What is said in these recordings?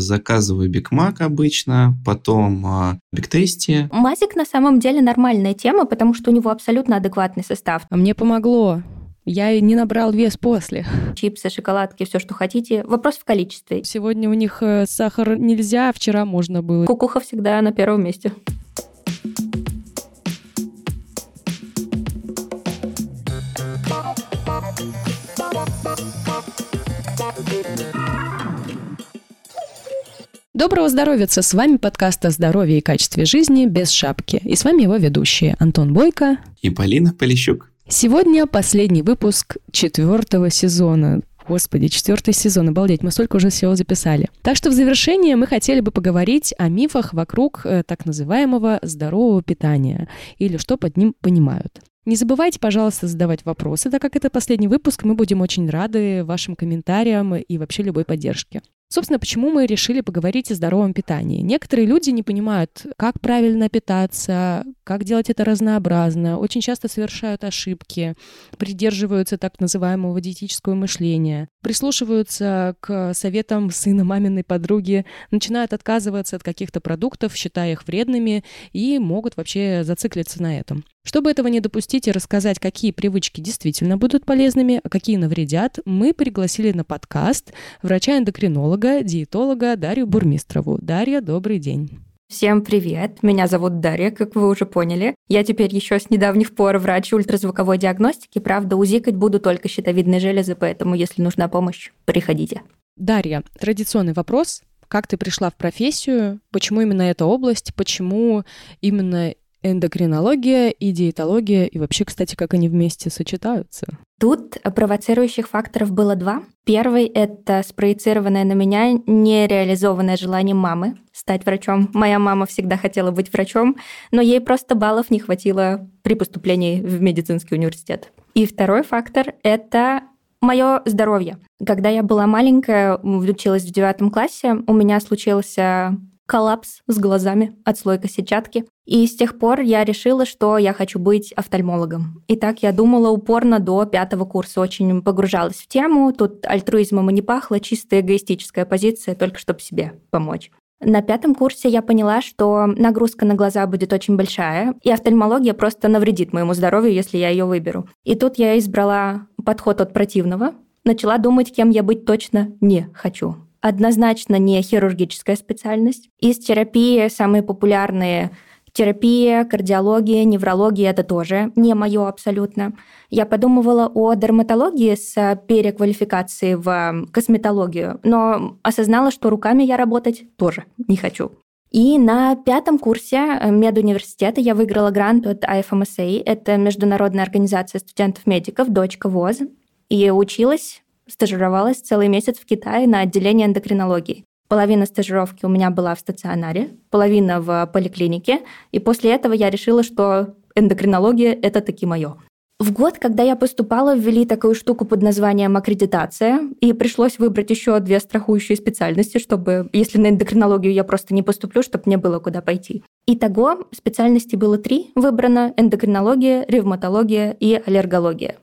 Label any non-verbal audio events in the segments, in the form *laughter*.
Заказываю Big Mac обычно, потом а, Big Tasty. Мазик на самом деле нормальная тема, потому что у него абсолютно адекватный состав. А мне помогло. Я и не набрал вес после. Чипсы, шоколадки, все, что хотите. Вопрос в количестве. Сегодня у них э, сахар нельзя, а вчера можно было. Кукуха всегда на первом месте. Доброго здоровья! С вами подкаст о здоровье и качестве жизни без шапки. И с вами его ведущие Антон Бойко и Полина Полищук. Сегодня последний выпуск четвертого сезона. Господи, четвертый сезон, обалдеть, мы столько уже всего записали. Так что в завершение мы хотели бы поговорить о мифах вокруг э, так называемого здорового питания, или что под ним понимают. Не забывайте, пожалуйста, задавать вопросы, так как это последний выпуск, мы будем очень рады вашим комментариям и вообще любой поддержке. Собственно, почему мы решили поговорить о здоровом питании? Некоторые люди не понимают, как правильно питаться, как делать это разнообразно, очень часто совершают ошибки, придерживаются так называемого диетического мышления, прислушиваются к советам сына маминой подруги, начинают отказываться от каких-то продуктов, считая их вредными, и могут вообще зациклиться на этом. Чтобы этого не допустить и рассказать, какие привычки действительно будут полезными, а какие навредят, мы пригласили на подкаст врача-эндокринолога, диетолога Дарью Бурмистрову. Дарья, добрый день. Всем привет! Меня зовут Дарья, как вы уже поняли. Я теперь еще с недавних пор врач ультразвуковой диагностики. Правда, узикать буду только щитовидные железы, поэтому если нужна помощь, приходите. Дарья, традиционный вопрос. Как ты пришла в профессию? Почему именно эта область? Почему именно эндокринология и диетология, и вообще, кстати, как они вместе сочетаются? Тут провоцирующих факторов было два. Первый — это спроецированное на меня нереализованное желание мамы стать врачом. Моя мама всегда хотела быть врачом, но ей просто баллов не хватило при поступлении в медицинский университет. И второй фактор — это мое здоровье. Когда я была маленькая, училась в девятом классе, у меня случился коллапс с глазами, отслойка сетчатки. И с тех пор я решила, что я хочу быть офтальмологом. И так я думала упорно до пятого курса, очень погружалась в тему. Тут альтруизмом и не пахло, чисто эгоистическая позиция, только чтобы себе помочь. На пятом курсе я поняла, что нагрузка на глаза будет очень большая, и офтальмология просто навредит моему здоровью, если я ее выберу. И тут я избрала подход от противного, начала думать, кем я быть точно не хочу однозначно не хирургическая специальность. Из терапии самые популярные терапия, кардиология, неврология — это тоже не мое абсолютно. Я подумывала о дерматологии с переквалификацией в косметологию, но осознала, что руками я работать тоже не хочу. И на пятом курсе медуниверситета я выиграла грант от IFMSA, это Международная организация студентов-медиков, дочка ВОЗ, и училась стажировалась целый месяц в Китае на отделении эндокринологии. Половина стажировки у меня была в стационаре, половина в поликлинике, и после этого я решила, что эндокринология — это таки мое. В год, когда я поступала, ввели такую штуку под названием аккредитация, и пришлось выбрать еще две страхующие специальности, чтобы, если на эндокринологию я просто не поступлю, чтобы мне было куда пойти. Итого специальностей было три выбрано – эндокринология, ревматология и аллергология.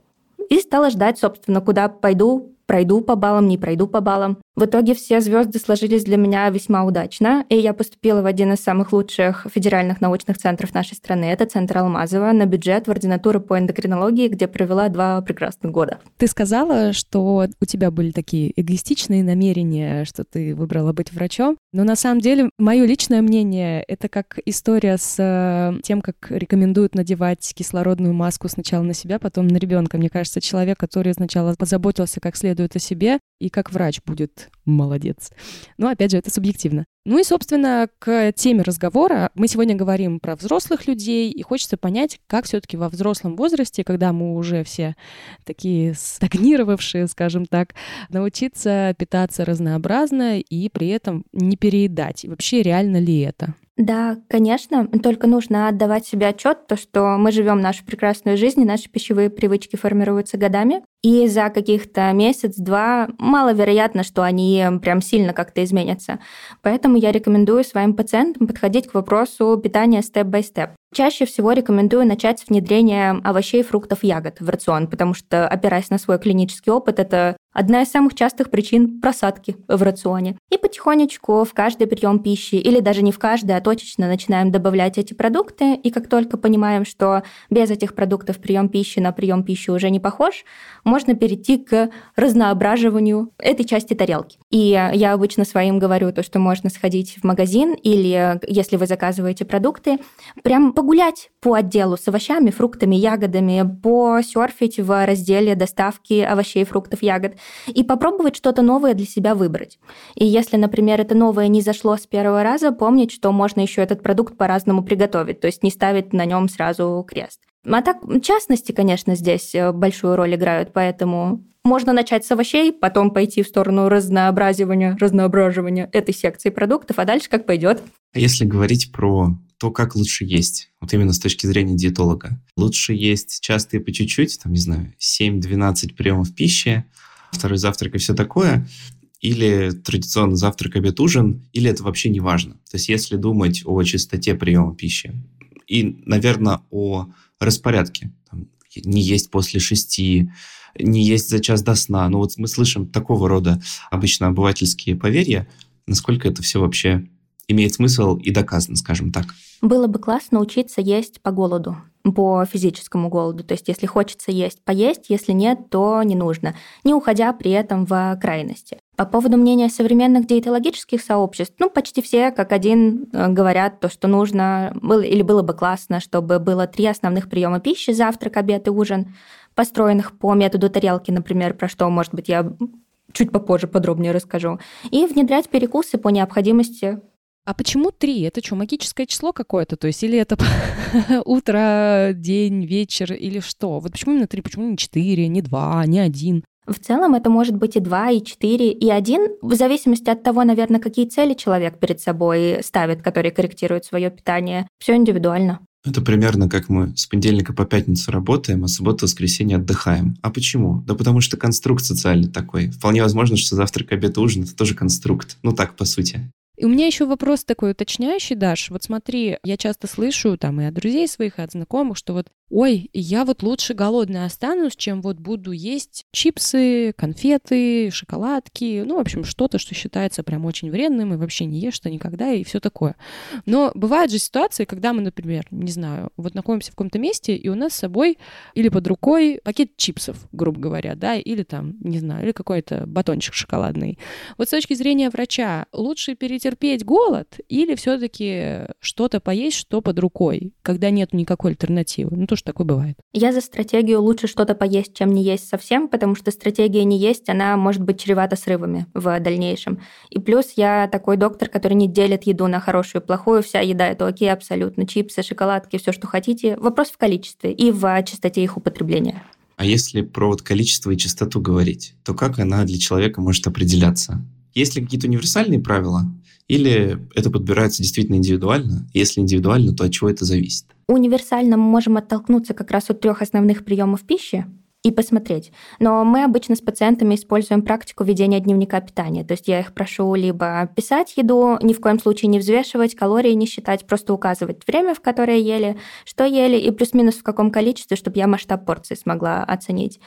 И стала ждать, собственно, куда пойду пройду по баллам, не пройду по баллам. В итоге все звезды сложились для меня весьма удачно, и я поступила в один из самых лучших федеральных научных центров нашей страны. Это Центр Алмазова на бюджет в ординатуру по эндокринологии, где провела два прекрасных года. Ты сказала, что у тебя были такие эгоистичные намерения, что ты выбрала быть врачом. Но на самом деле, мое личное мнение, это как история с э, тем, как рекомендуют надевать кислородную маску сначала на себя, потом на ребенка. Мне кажется, человек, который сначала позаботился как следует о себе, и как врач будет молодец. Но, опять же, это субъективно. Ну и, собственно, к теме разговора. Мы сегодня говорим про взрослых людей, и хочется понять, как все таки во взрослом возрасте, когда мы уже все такие стагнировавшие, скажем так, научиться питаться разнообразно и при этом не переедать. И вообще, реально ли это? Да, конечно, только нужно отдавать себе отчет, то, что мы живем нашу прекрасную жизнь, и наши пищевые привычки формируются годами. И за каких-то месяц-два маловероятно, что они прям сильно как-то изменятся. Поэтому я рекомендую своим пациентам подходить к вопросу питания степ-бай-степ. Чаще всего рекомендую начать с внедрения овощей, фруктов, ягод в рацион, потому что, опираясь на свой клинический опыт, это одна из самых частых причин просадки в рационе. И потихонечку в каждый прием пищи, или даже не в каждый, а точечно начинаем добавлять эти продукты. И как только понимаем, что без этих продуктов прием пищи на прием пищи уже не похож, можно перейти к разноображиванию этой части тарелки. И я обычно своим говорю то, что можно сходить в магазин или, если вы заказываете продукты, прям погулять по отделу с овощами, фруктами, ягодами, посерфить в разделе доставки овощей, фруктов, ягод и попробовать что-то новое для себя выбрать. И если, например, это новое не зашло с первого раза, помнить, что можно еще этот продукт по-разному приготовить, то есть не ставить на нем сразу крест. А так, частности, конечно, здесь э, большую роль играют, поэтому можно начать с овощей, потом пойти в сторону разнообразивания, разноображивания этой секции продуктов, а дальше как пойдет. А если говорить про то, как лучше есть, вот именно с точки зрения диетолога. Лучше есть часто и по чуть-чуть, там, не знаю, 7-12 приемов пищи, второй завтрак и все такое, или традиционно завтрак, обед, ужин, или это вообще не важно. То есть если думать о частоте приема пищи и, наверное, о распорядке, там, не есть после шести, не есть за час до сна. Ну вот мы слышим такого рода обычно обывательские поверья, насколько это все вообще имеет смысл и доказано, скажем так. Было бы классно учиться есть по голоду, по физическому голоду. То есть, если хочется есть, поесть, если нет, то не нужно, не уходя при этом в крайности. По поводу мнения современных диетологических сообществ, ну, почти все как один э, говорят то, что нужно, было, или было бы классно, чтобы было три основных приема пищи, завтрак, обед и ужин, построенных по методу тарелки, например, про что, может быть, я чуть попозже подробнее расскажу, и внедрять перекусы по необходимости а почему три? Это что, магическое число какое-то? То есть или это *laughs* утро, день, вечер или что? Вот почему именно три? Почему не четыре, не два, не один? В целом это может быть и два, и четыре, и один, в зависимости от того, наверное, какие цели человек перед собой ставит, которые корректируют свое питание. Все индивидуально. Это примерно как мы с понедельника по пятницу работаем, а субботу воскресенье отдыхаем. А почему? Да потому что конструкт социальный такой. Вполне возможно, что завтрак, обед, ужин — это тоже конструкт. Ну так, по сути. И у меня еще вопрос такой уточняющий, Даш. Вот смотри, я часто слышу там и от друзей своих, и от знакомых, что вот ой, я вот лучше голодная останусь, чем вот буду есть чипсы, конфеты, шоколадки, ну, в общем, что-то, что считается прям очень вредным и вообще не ешь что никогда и все такое. Но бывают же ситуации, когда мы, например, не знаю, вот находимся в каком-то месте, и у нас с собой или под рукой пакет чипсов, грубо говоря, да, или там, не знаю, или какой-то батончик шоколадный. Вот с точки зрения врача, лучше перетерпеть голод или все-таки что-то поесть, что под рукой, когда нет никакой альтернативы? Ну, то, что такое бывает. Я за стратегию лучше что-то поесть, чем не есть совсем, потому что стратегия не есть, она может быть чревата срывами в дальнейшем. И плюс я такой доктор, который не делит еду на хорошую и плохую, вся еда это окей абсолютно, чипсы, шоколадки, все, что хотите. Вопрос в количестве и в частоте их употребления. А если про вот количество и частоту говорить, то как она для человека может определяться? Есть ли какие-то универсальные правила? Или это подбирается действительно индивидуально? Если индивидуально, то от чего это зависит? Универсально мы можем оттолкнуться как раз от трех основных приемов пищи и посмотреть. Но мы обычно с пациентами используем практику ведения дневника питания. То есть я их прошу либо писать еду, ни в коем случае не взвешивать, калории не считать, просто указывать время, в которое ели, что ели и плюс-минус в каком количестве, чтобы я масштаб порции смогла оценить.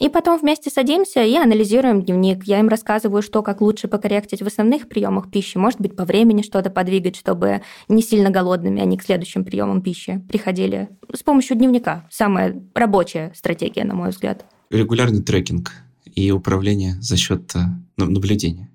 И потом вместе садимся и анализируем дневник. Я им рассказываю, что как лучше покорректить в основных приемах пищи. Может быть, по времени что-то подвигать, чтобы не сильно голодными они к следующим приемам пищи приходили. С помощью дневника. Самая рабочая стратегия, на мой взгляд. Регулярный трекинг и управление за счет э, наблюдения.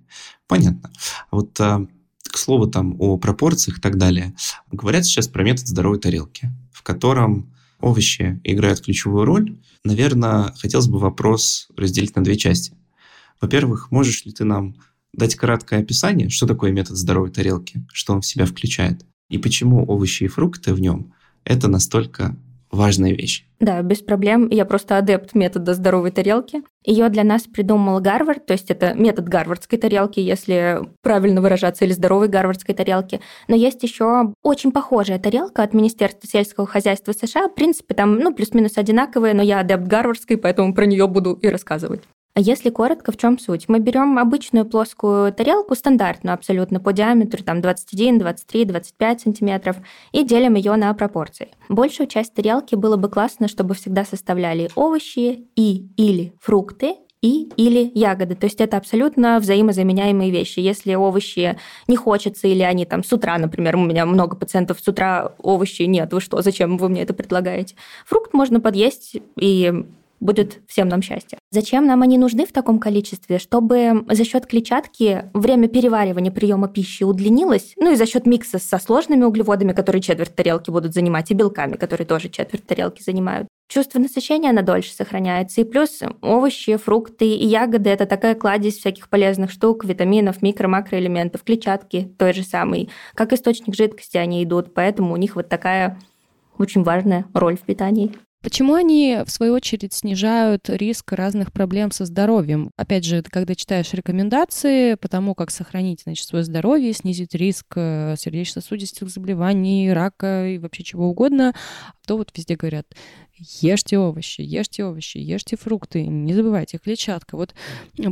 Понятно. А вот э, к слову там о пропорциях и так далее. Говорят сейчас про метод здоровой тарелки, в котором овощи играют ключевую роль, наверное, хотелось бы вопрос разделить на две части. Во-первых, можешь ли ты нам дать краткое описание, что такое метод здоровой тарелки, что он в себя включает, и почему овощи и фрукты в нем – это настолько важная вещь. Да, без проблем. Я просто адепт метода здоровой тарелки. Ее для нас придумал Гарвард, то есть это метод гарвардской тарелки, если правильно выражаться, или здоровой гарвардской тарелки. Но есть еще очень похожая тарелка от Министерства сельского хозяйства США. В принципе, там ну, плюс-минус одинаковые, но я адепт гарвардской, поэтому про нее буду и рассказывать. А если коротко, в чем суть? Мы берем обычную плоскую тарелку, стандартную абсолютно, по диаметру там 21, 23, 25 сантиметров, и делим ее на пропорции. Большую часть тарелки было бы классно, чтобы всегда составляли овощи и или фрукты, и или ягоды. То есть это абсолютно взаимозаменяемые вещи. Если овощи не хочется, или они там с утра, например, у меня много пациентов с утра овощи нет, вы что, зачем вы мне это предлагаете? Фрукт можно подъесть и будет всем нам счастье. Зачем нам они нужны в таком количестве? Чтобы за счет клетчатки время переваривания приема пищи удлинилось, ну и за счет микса со сложными углеводами, которые четверть тарелки будут занимать, и белками, которые тоже четверть тарелки занимают. Чувство насыщения на дольше сохраняется. И плюс овощи, фрукты и ягоды – это такая кладезь всяких полезных штук, витаминов, микро-макроэлементов, клетчатки той же самой. Как источник жидкости они идут, поэтому у них вот такая очень важная роль в питании. Почему они, в свою очередь, снижают риск разных проблем со здоровьем? Опять же, когда читаешь рекомендации по тому, как сохранить значит, свое здоровье, снизить риск э, сердечно-сосудистых заболеваний, рака и вообще чего угодно, то вот везде говорят, ешьте овощи, ешьте овощи, ешьте фрукты, не забывайте клетчатка. Вот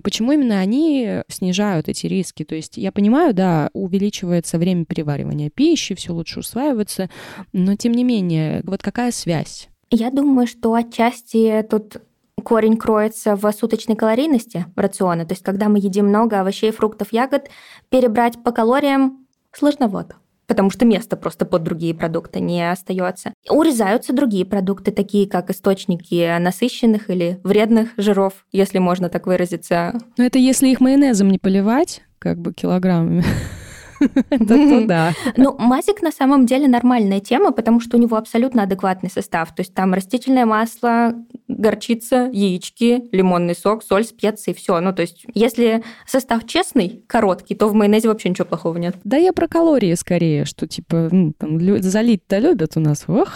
почему именно они снижают эти риски? То есть я понимаю, да, увеличивается время переваривания пищи, все лучше усваивается, но тем не менее, вот какая связь? Я думаю, что отчасти тут корень кроется в суточной калорийности рациона. То есть, когда мы едим много овощей, фруктов, ягод, перебрать по калориям сложновато потому что места просто под другие продукты не остается. Урезаются другие продукты, такие как источники насыщенных или вредных жиров, если можно так выразиться. Но это если их майонезом не поливать, как бы килограммами. *laughs* *laughs* то да. Ну, мазик на самом деле нормальная тема, потому что у него абсолютно адекватный состав. То есть там растительное масло, горчица, яички, лимонный сок, соль, специи, все. Ну, то есть если состав честный, короткий, то в майонезе вообще ничего плохого нет. Да я про калории скорее, что типа ну, там, залить-то любят у нас. Ох,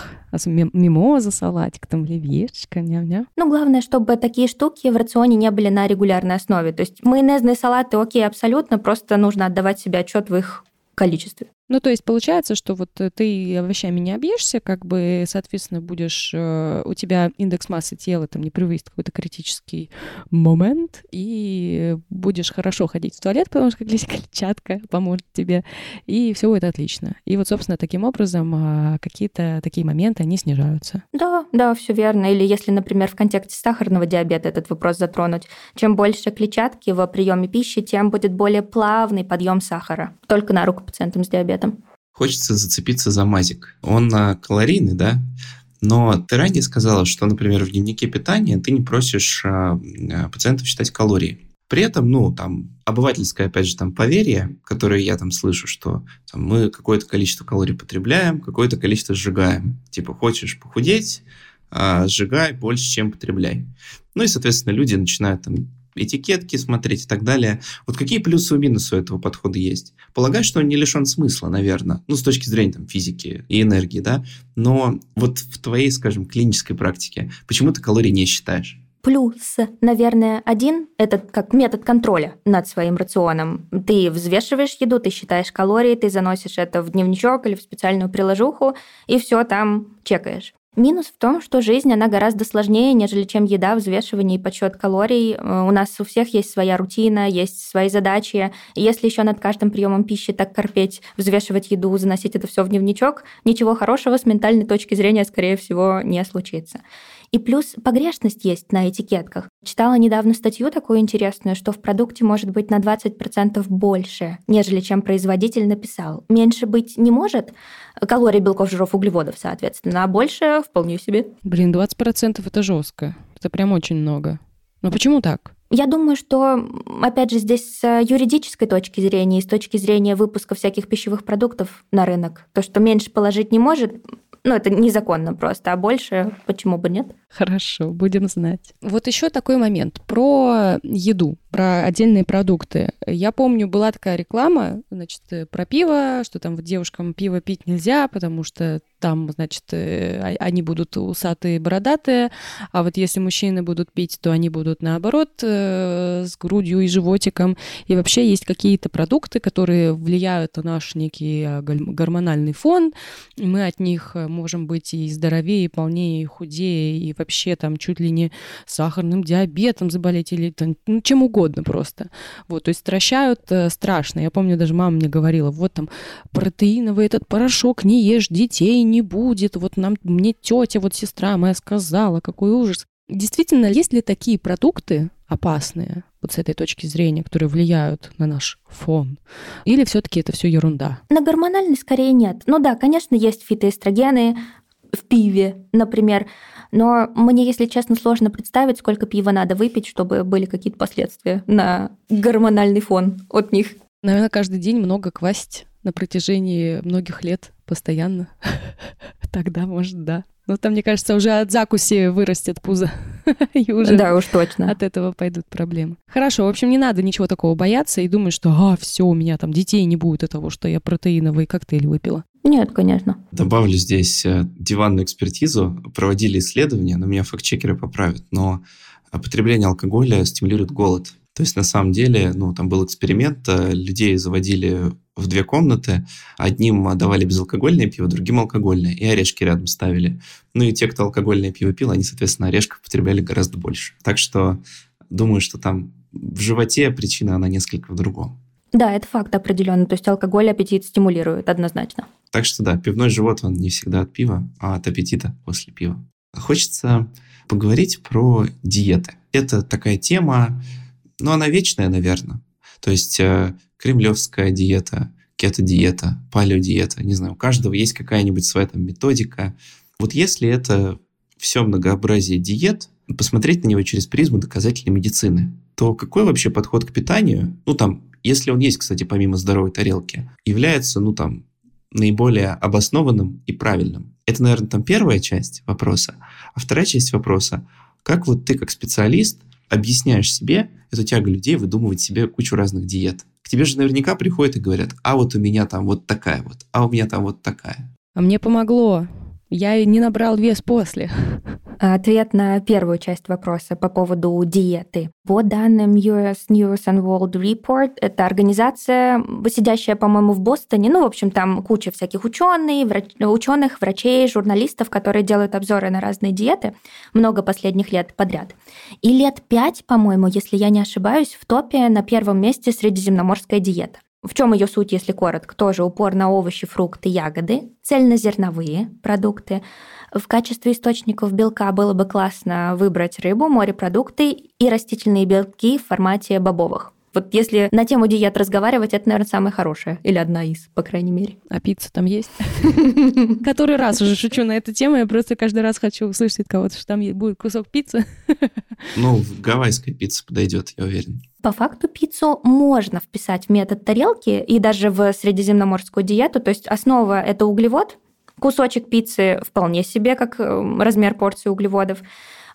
мимоза, салатик, там оливьешечка, ням-ням. Ну, главное, чтобы такие штуки в рационе не были на регулярной основе. То есть майонезные салаты окей, абсолютно, просто нужно отдавать себе отчет в их количестве. Ну, то есть получается, что вот э, ты овощами не объешься, как бы, соответственно, будешь, э, у тебя индекс массы тела там не превысит какой-то критический момент, и будешь хорошо ходить в туалет, потому что клетчатка поможет тебе, и все будет отлично. И вот, собственно, таким образом а, какие-то такие моменты, они снижаются. Да, да, все верно. Или если, например, в контексте сахарного диабета этот вопрос затронуть, чем больше клетчатки в приеме пищи, тем будет более плавный подъем сахара. Только на руку пациентам с диабетом этом. Хочется зацепиться за мазик. Он калорийный, да? Но ты ранее сказала, что, например, в дневнике питания ты не просишь а, а, пациентов считать калории. При этом, ну, там, обывательское, опять же, там, поверье, которое я там слышу, что там, мы какое-то количество калорий потребляем, какое-то количество сжигаем. Типа, хочешь похудеть, а, сжигай больше, чем потребляй. Ну и, соответственно, люди начинают там этикетки смотреть и так далее. Вот какие плюсы и минусы у этого подхода есть? Полагаю, что он не лишен смысла, наверное, ну, с точки зрения там, физики и энергии, да, но вот в твоей, скажем, клинической практике почему ты калорий не считаешь? Плюс, наверное, один – это как метод контроля над своим рационом. Ты взвешиваешь еду, ты считаешь калории, ты заносишь это в дневничок или в специальную приложуху, и все там чекаешь. Минус в том, что жизнь, она гораздо сложнее, нежели чем еда, взвешивание и подсчет калорий. Э, у нас у всех есть своя рутина, есть свои задачи. И если еще над каждым приемом пищи так корпеть, взвешивать еду, заносить это все в дневничок, ничего хорошего с ментальной точки зрения, скорее всего, не случится. И плюс погрешность есть на этикетках. Читала недавно статью такую интересную, что в продукте может быть на 20% больше, нежели чем производитель написал. Меньше быть не может, калорий, белков, жиров, углеводов, соответственно, а больше вполне себе. Блин, 20% это жестко. Это прям очень много. Но почему так? Я думаю, что, опять же, здесь с юридической точки зрения и с точки зрения выпуска всяких пищевых продуктов на рынок, то, что меньше положить не может, ну, это незаконно просто, а больше почему бы нет? Хорошо, будем знать. Вот еще такой момент про еду, про отдельные продукты. Я помню, была такая реклама, значит, про пиво, что там девушкам пиво пить нельзя, потому что там, значит, э, они будут усатые, бородатые, а вот если мужчины будут пить, то они будут наоборот э, с грудью и животиком. И вообще есть какие-то продукты, которые влияют на наш некий э, гормональный фон, мы от них можем быть и здоровее, и полнее, и худее, и вообще там чуть ли не сахарным диабетом заболеть, или там, ну, чем угодно просто. Вот, то есть стращают страшно. Я помню, даже мама мне говорила, вот там протеиновый этот порошок, не ешь детей, не будет, вот нам, мне тетя, вот сестра моя сказала, какой ужас. Действительно, есть ли такие продукты опасные, вот с этой точки зрения, которые влияют на наш фон? Или все-таки это все ерунда? На гормональный скорее нет. Ну да, конечно, есть фитоэстрогены в пиве, например, но мне, если честно, сложно представить, сколько пива надо выпить, чтобы были какие-то последствия на гормональный фон от них. Наверное, каждый день много квасить на протяжении многих лет постоянно. *laughs* Тогда, может, да. Но там, мне кажется, уже от закуси вырастет пузо. *laughs* и уже да, уж точно. От этого пойдут проблемы. Хорошо, в общем, не надо ничего такого бояться и думать, что, а, все, у меня там детей не будет от того, что я протеиновый коктейль выпила. Нет, конечно. Добавлю здесь э, диванную экспертизу. Проводили исследования, но меня факт-чекеры поправят, но потребление алкоголя стимулирует голод. То есть, на самом деле, ну, там был эксперимент, э, людей заводили в две комнаты, одним давали безалкогольное пиво, другим алкогольное, и орешки рядом ставили. Ну и те, кто алкогольное пиво пил, они, соответственно, орешков потребляли гораздо больше. Так что думаю, что там в животе причина, она несколько в другом. Да, это факт определенно. То есть алкоголь аппетит стимулирует однозначно. Так что да, пивной живот, он не всегда от пива, а от аппетита после пива. Хочется поговорить про диеты. Это такая тема, ну, она вечная, наверное. То есть э, кремлевская диета, кето-диета, палеодиета, не знаю, у каждого есть какая-нибудь своя там методика. Вот если это все многообразие диет, посмотреть на него через призму доказательной медицины, то какой вообще подход к питанию, ну там, если он есть, кстати, помимо здоровой тарелки, является, ну там, наиболее обоснованным и правильным? Это, наверное, там первая часть вопроса. А вторая часть вопроса, как вот ты как специалист объясняешь себе эту тягу людей выдумывать себе кучу разных диет. К тебе же наверняка приходят и говорят, а вот у меня там вот такая вот, а у меня там вот такая. А мне помогло. Я не набрал вес после. Ответ на первую часть вопроса по поводу диеты. По данным US News and World Report, это организация, сидящая, по-моему, в Бостоне. Ну, в общем, там куча всяких ученых, врач... ученых, врачей, журналистов, которые делают обзоры на разные диеты много последних лет подряд. И лет пять, по-моему, если я не ошибаюсь, в топе на первом месте средиземноморская диета. В чем ее суть, если коротко? Тоже упор на овощи, фрукты, ягоды, цельнозерновые продукты. В качестве источников белка было бы классно выбрать рыбу, морепродукты и растительные белки в формате бобовых. Вот если на тему диет разговаривать, это, наверное, самое хорошее. Или одна из, по крайней мере. А пицца там есть? *laughs* Который раз уже шучу на эту тему. Я просто каждый раз хочу услышать от кого-то, что там будет кусок пиццы. *laughs* Ну, гавайская пицца подойдет, я уверен. По факту пиццу можно вписать в метод тарелки и даже в средиземноморскую диету. То есть основа – это углевод, кусочек пиццы вполне себе как э, размер порции углеводов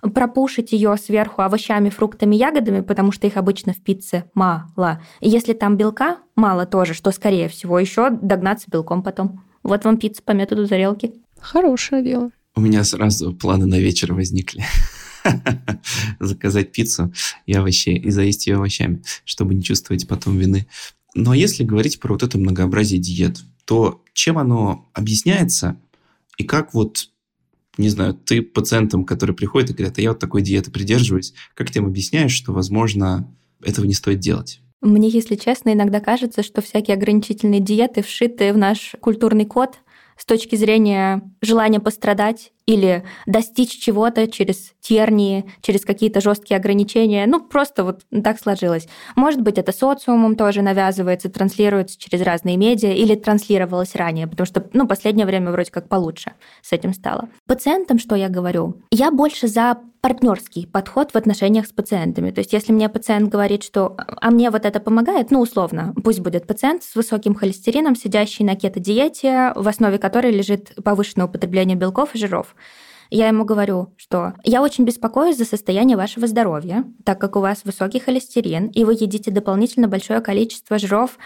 пропушить ее сверху овощами, фруктами, ягодами, потому что их обычно в пицце мало. И если там белка мало тоже, что, скорее всего, еще догнаться белком потом. Вот вам пицца по методу тарелки. Хорошее дело. У меня сразу планы на вечер возникли. *laughs* Заказать пиццу и овощи, и заесть ее овощами, чтобы не чувствовать потом вины. Но если говорить про вот это многообразие диет, то чем оно объясняется и как вот не знаю, ты пациентам, которые приходят и говорят, а я вот такой диеты придерживаюсь, как ты им объясняешь, что, возможно, этого не стоит делать? Мне, если честно, иногда кажется, что всякие ограничительные диеты вшиты в наш культурный код с точки зрения желания пострадать или достичь чего-то через тернии, через какие-то жесткие ограничения. Ну, просто вот так сложилось. Может быть, это социумом тоже навязывается, транслируется через разные медиа или транслировалось ранее, потому что, ну, последнее время вроде как получше с этим стало. Пациентам что я говорю? Я больше за партнерский подход в отношениях с пациентами. То есть если мне пациент говорит, что «а мне вот это помогает», ну, условно, пусть будет пациент с высоким холестерином, сидящий на кето-диете, в основе которой лежит повышенное употребление белков и жиров. Я ему говорю, что я очень беспокоюсь за состояние вашего здоровья, так как у вас высокий холестерин, и вы едите дополнительно большое количество жиров,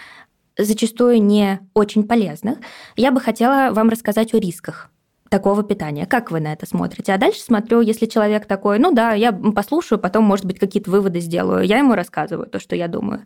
зачастую не очень полезных. Я бы хотела вам рассказать о рисках такого питания. Как вы на это смотрите? А дальше смотрю, если человек такой, ну да, я послушаю, потом, может быть, какие-то выводы сделаю. Я ему рассказываю то, что я думаю.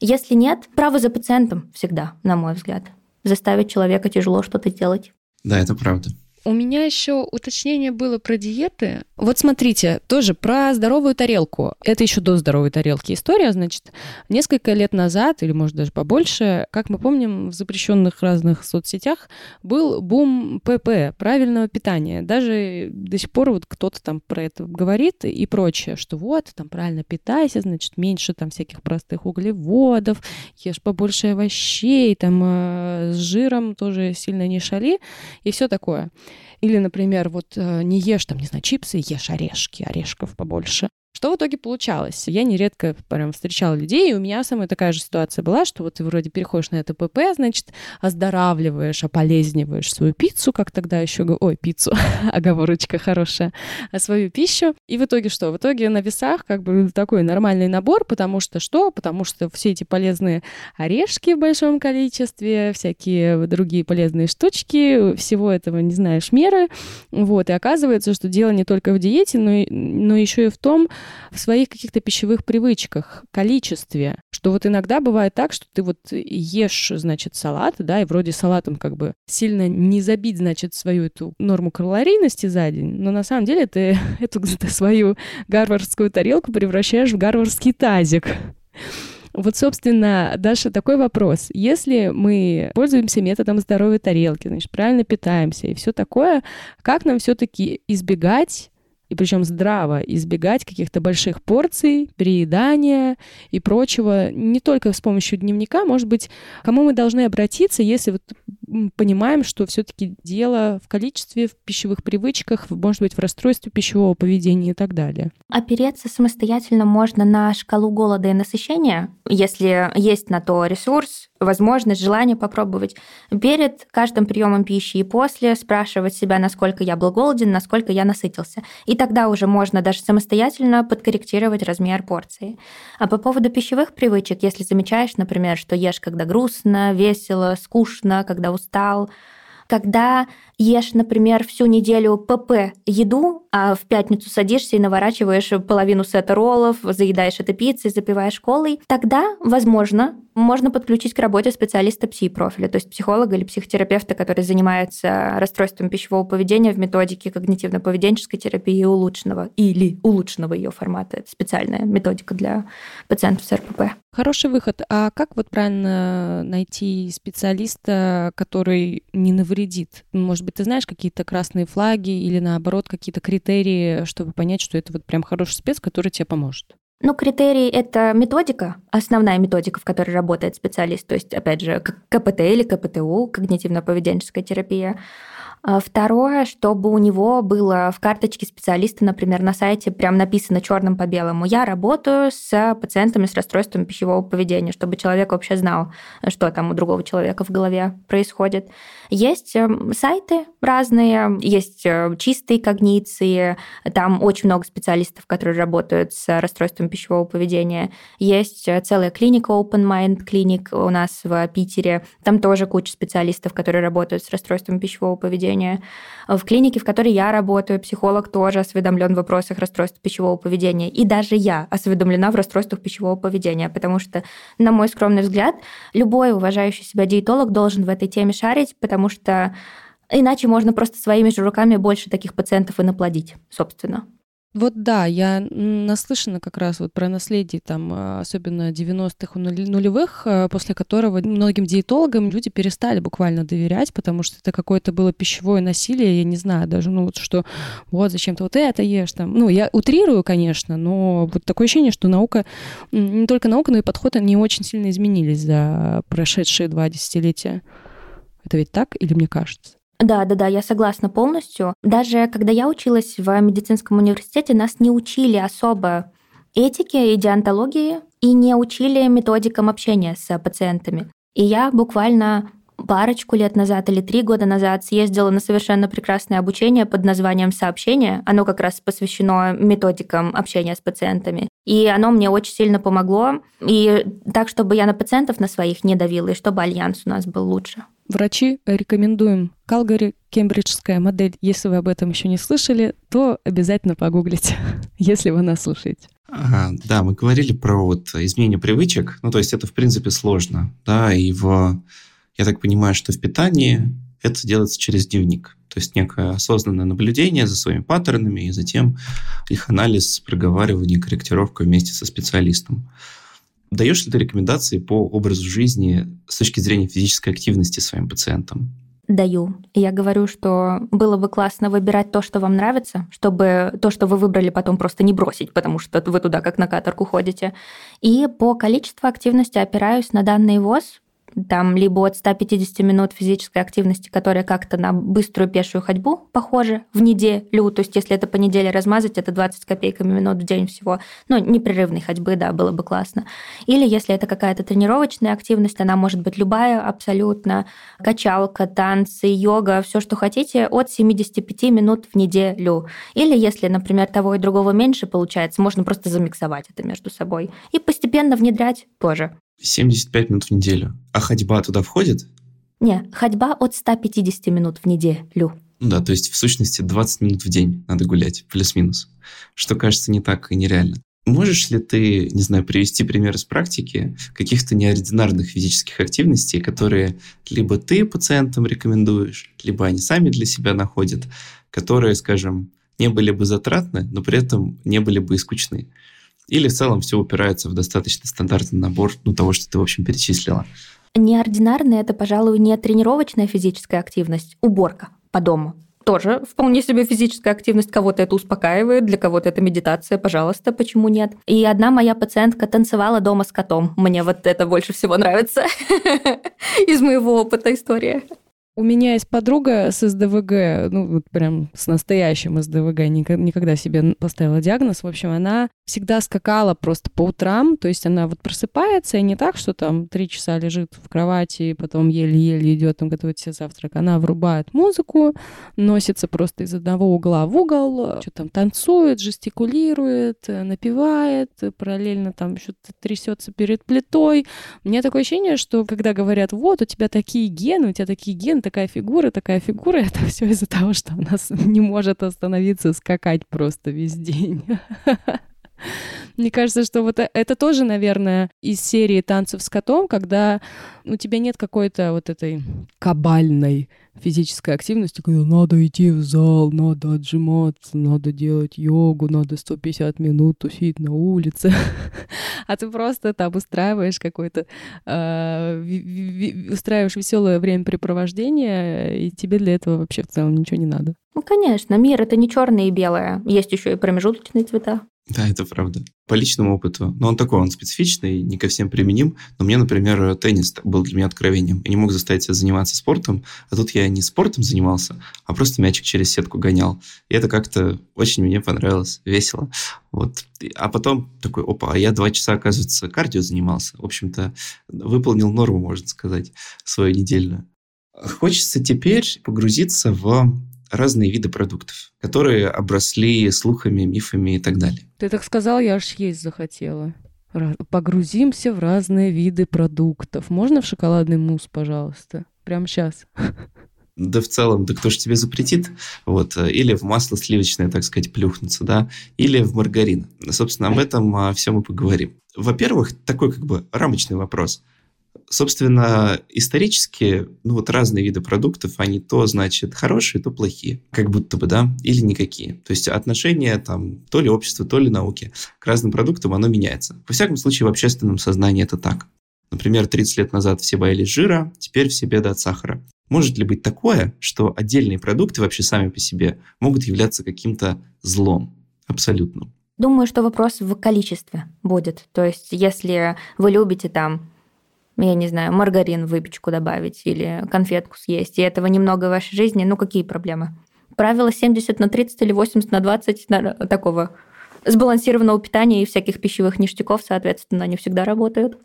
Если нет, право за пациентом всегда, на мой взгляд. Заставить человека тяжело что-то делать. Да, это правда. У меня еще уточнение было про диеты. Вот смотрите, тоже про здоровую тарелку. Это еще до здоровой тарелки история, значит, несколько лет назад, или может даже побольше, как мы помним, в запрещенных разных соцсетях был бум ПП, правильного питания. Даже до сих пор вот кто-то там про это говорит и прочее, что вот, там правильно питайся, значит, меньше там всяких простых углеводов, ешь побольше овощей, там э, с жиром тоже сильно не шали и все такое. Или, например, вот э, не ешь там, не знаю, чипсы, ешь орешки, орешков побольше. Что в итоге получалось? Я нередко прям встречала людей, и у меня самая такая же ситуация была, что вот ты вроде переходишь на это ПП, значит, оздоравливаешь, ополезниваешь свою пиццу, как тогда еще... Ой, пиццу, *laughs* оговорочка хорошая, а свою пищу. И в итоге что? В итоге на весах как бы такой нормальный набор, потому что что? Потому что все эти полезные орешки в большом количестве, всякие другие полезные штучки, всего этого не знаешь меры. Вот, и оказывается, что дело не только в диете, но, и, но еще и в том, в своих каких-то пищевых привычках, количестве. Что вот иногда бывает так, что ты вот ешь, значит, салат, да, и вроде салатом как бы сильно не забить, значит, свою эту норму калорийности за день, но на самом деле ты *laughs* эту свою гарвардскую тарелку превращаешь в гарвардский тазик. Вот, собственно, Даша, такой вопрос. Если мы пользуемся методом здоровой тарелки, значит, правильно питаемся и все такое, как нам все-таки избегать и причем здраво избегать каких-то больших порций, переедания и прочего, не только с помощью дневника, может быть, кому мы должны обратиться, если вот понимаем, что все-таки дело в количестве, в пищевых привычках, может быть, в расстройстве пищевого поведения и так далее. Опереться самостоятельно можно на шкалу голода и насыщения, если есть на то ресурс, возможность, желание попробовать перед каждым приемом пищи и после спрашивать себя, насколько я был голоден, насколько я насытился. И тогда уже можно даже самостоятельно подкорректировать размер порции. А по поводу пищевых привычек, если замечаешь, например, что ешь, когда грустно, весело, скучно, когда устал, когда ешь, например, всю неделю ПП еду, а в пятницу садишься и наворачиваешь половину сета роллов, заедаешь это пиццей, запиваешь колой, тогда, возможно, можно подключить к работе специалиста пси-профиля, то есть психолога или психотерапевта, который занимается расстройством пищевого поведения в методике когнитивно-поведенческой терапии улучшенного или улучшенного ее формата. Это специальная методика для пациентов с РПП. Хороший выход. А как вот правильно найти специалиста, который не навредит? Может быть, ты знаешь какие-то красные флаги или наоборот какие-то критерии, чтобы понять, что это вот прям хороший спец, который тебе поможет? Ну, критерий — это методика, основная методика, в которой работает специалист, то есть, опять же, КПТ или КПТУ, когнитивно-поведенческая терапия. А второе, чтобы у него было в карточке специалиста, например, на сайте прям написано черным по белому. Я работаю с пациентами с расстройством пищевого поведения, чтобы человек вообще знал, что там у другого человека в голове происходит. Есть эм, сайты разные, есть э, чистые когниции, там очень много специалистов, которые работают с расстройством пищевого поведения. Есть э, целая клиника Open Mind Clinic у нас в Питере, там тоже куча специалистов, которые работают с расстройством пищевого поведения поведения. В клинике, в которой я работаю, психолог тоже осведомлен в вопросах расстройств пищевого поведения. И даже я осведомлена в расстройствах пищевого поведения, потому что, на мой скромный взгляд, любой уважающий себя диетолог должен в этой теме шарить, потому что иначе можно просто своими же руками больше таких пациентов и наплодить, собственно. Вот да, я наслышана как раз вот про наследие, там, а, особенно 90-х нулевых, а, после которого многим диетологам люди перестали буквально доверять, потому что это какое-то было пищевое насилие, я не знаю даже, ну вот что, вот зачем ты вот это ешь там. Ну, я утрирую, конечно, но вот такое ощущение, что наука, не только наука, но и подход, они очень сильно изменились за прошедшие два десятилетия. Это ведь так или мне кажется? Да, да, да, я согласна полностью. Даже когда я училась в медицинском университете, нас не учили особо этике и диантологии и не учили методикам общения с пациентами. И я буквально парочку лет назад или три года назад съездила на совершенно прекрасное обучение под названием «Сообщение». Оно как раз посвящено методикам общения с пациентами. И оно мне очень сильно помогло. И так, чтобы я на пациентов на своих не давила, и чтобы альянс у нас был лучше. Врачи рекомендуем Калгари, кембриджская модель. Если вы об этом еще не слышали, то обязательно погуглите, *laughs* если вы нас слушаете. Ага, да, мы говорили про вот изменение привычек. Ну, то есть это, в принципе, сложно. Да, и в я так понимаю, что в питании это делается через дневник. То есть некое осознанное наблюдение за своими паттернами и затем их анализ, проговаривание, корректировка вместе со специалистом. Даешь ли ты рекомендации по образу жизни с точки зрения физической активности своим пациентам? даю. я говорю, что было бы классно выбирать то, что вам нравится, чтобы то, что вы выбрали, потом просто не бросить, потому что вы туда как на каторгу ходите. И по количеству активности опираюсь на данные ВОЗ, там либо от 150 минут физической активности, которая как-то на быструю пешую ходьбу похожа в неделю, то есть если это по неделе размазать, это 20 копейками минут в день всего, ну, непрерывной ходьбы, да, было бы классно. Или если это какая-то тренировочная активность, она может быть любая абсолютно, качалка, танцы, йога, все, что хотите, от 75 минут в неделю. Или если, например, того и другого меньше получается, можно просто замиксовать это между собой и постепенно внедрять тоже. 75 минут в неделю. А ходьба туда входит? Не, ходьба от 150 минут в неделю. Ну да, то есть в сущности 20 минут в день надо гулять, плюс-минус. Что кажется не так и нереально. Можешь ли ты, не знаю, привести пример из практики каких-то неординарных физических активностей, которые либо ты пациентам рекомендуешь, либо они сами для себя находят, которые, скажем, не были бы затратны, но при этом не были бы и скучны? Или в целом все упирается в достаточно стандартный набор ну, того, что ты, в общем, перечислила? Неординарная – это, пожалуй, не тренировочная физическая активность, уборка по дому. Тоже вполне себе физическая активность. Кого-то это успокаивает, для кого-то это медитация, пожалуйста, почему нет? И одна моя пациентка танцевала дома с котом. Мне вот это больше всего нравится *laughs* из моего опыта история. У меня есть подруга с СДВГ, ну вот прям с настоящим СДВГ, никогда себе поставила диагноз. В общем, она всегда скакала просто по утрам, то есть она вот просыпается, и не так, что там три часа лежит в кровати, и потом еле-еле идет там готовить себе завтрак. Она врубает музыку, носится просто из одного угла в угол, что там танцует, жестикулирует, напевает, параллельно там что-то трясется перед плитой. У меня такое ощущение, что когда говорят, вот, у тебя такие гены, у тебя такие гены, такая фигура, такая фигура, *laughs* это все из-за того, что у нас не может остановиться скакать просто весь день. *laughs* Мне кажется, что вот э, это тоже, наверное, из серии танцев с котом, когда у тебя нет какой-то вот этой кабальной физической активности, когда надо идти в зал, надо отжиматься, надо делать йогу, надо 150 минут тусить на улице. *laughs* а ты просто там устраиваешь какое-то, э, устраиваешь веселое времяпрепровождение, и тебе для этого вообще в целом ничего не надо. Ну, конечно, мир это не черное и белое. Есть еще и промежуточные цвета. Да, это правда. По личному опыту. Но он такой, он специфичный, не ко всем применим. Но мне, например, теннис был для меня откровением. Я не мог заставить себя заниматься спортом. А тут я не спортом занимался, а просто мячик через сетку гонял. И это как-то очень мне понравилось, весело. Вот. А потом такой, опа, а я два часа, оказывается, кардио занимался. В общем-то, выполнил норму, можно сказать, свою недельную. Хочется теперь погрузиться в разные виды продуктов, которые обросли слухами, мифами и так далее. Ты так сказал, я аж есть захотела. Погрузимся в разные виды продуктов. Можно в шоколадный мусс, пожалуйста? Прямо сейчас. Да в целом, да кто же тебе запретит? Вот. Э, или в масло сливочное, так сказать, плюхнуться, да? Или в маргарин. Собственно, об этом а, все мы поговорим. Во-первых, такой как бы рамочный вопрос. Собственно, исторически, ну вот разные виды продуктов, они то, значит, хорошие, то плохие, как будто бы, да, или никакие. То есть отношение там то ли общества, то ли науки к разным продуктам, оно меняется. Во всяком случае, в общественном сознании это так. Например, 30 лет назад все боялись жира, теперь все беды от сахара. Может ли быть такое, что отдельные продукты вообще сами по себе могут являться каким-то злом абсолютным? Думаю, что вопрос в количестве будет. То есть, если вы любите там я не знаю, маргарин в выпечку добавить или конфетку съесть, и этого немного в вашей жизни, ну какие проблемы? Правило 70 на 30 или 80 на 20 такого сбалансированного питания и всяких пищевых ништяков, соответственно, они всегда работают.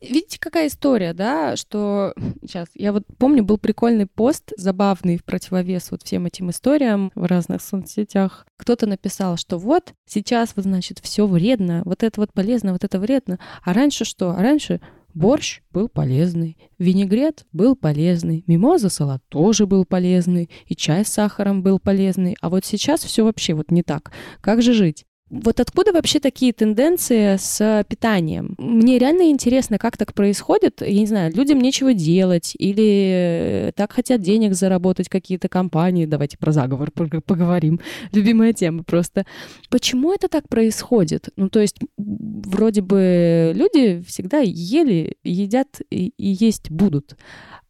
Видите, какая история, да, что сейчас, я вот помню, был прикольный пост, забавный в противовес вот всем этим историям в разных соцсетях. Кто-то написал, что вот сейчас, вот, значит, все вредно, вот это вот полезно, вот это вредно. А раньше что? А раньше Борщ был полезный, винегрет был полезный, мимоза салат тоже был полезный, и чай с сахаром был полезный. А вот сейчас все вообще вот не так. Как же жить? Вот откуда вообще такие тенденции с питанием? Мне реально интересно, как так происходит. Я не знаю, людям нечего делать или э, так хотят денег заработать какие-то компании. Давайте про заговор поговорим. *laughs* Любимая тема просто. Почему это так происходит? Ну, то есть вроде бы люди всегда ели, едят и, и есть будут.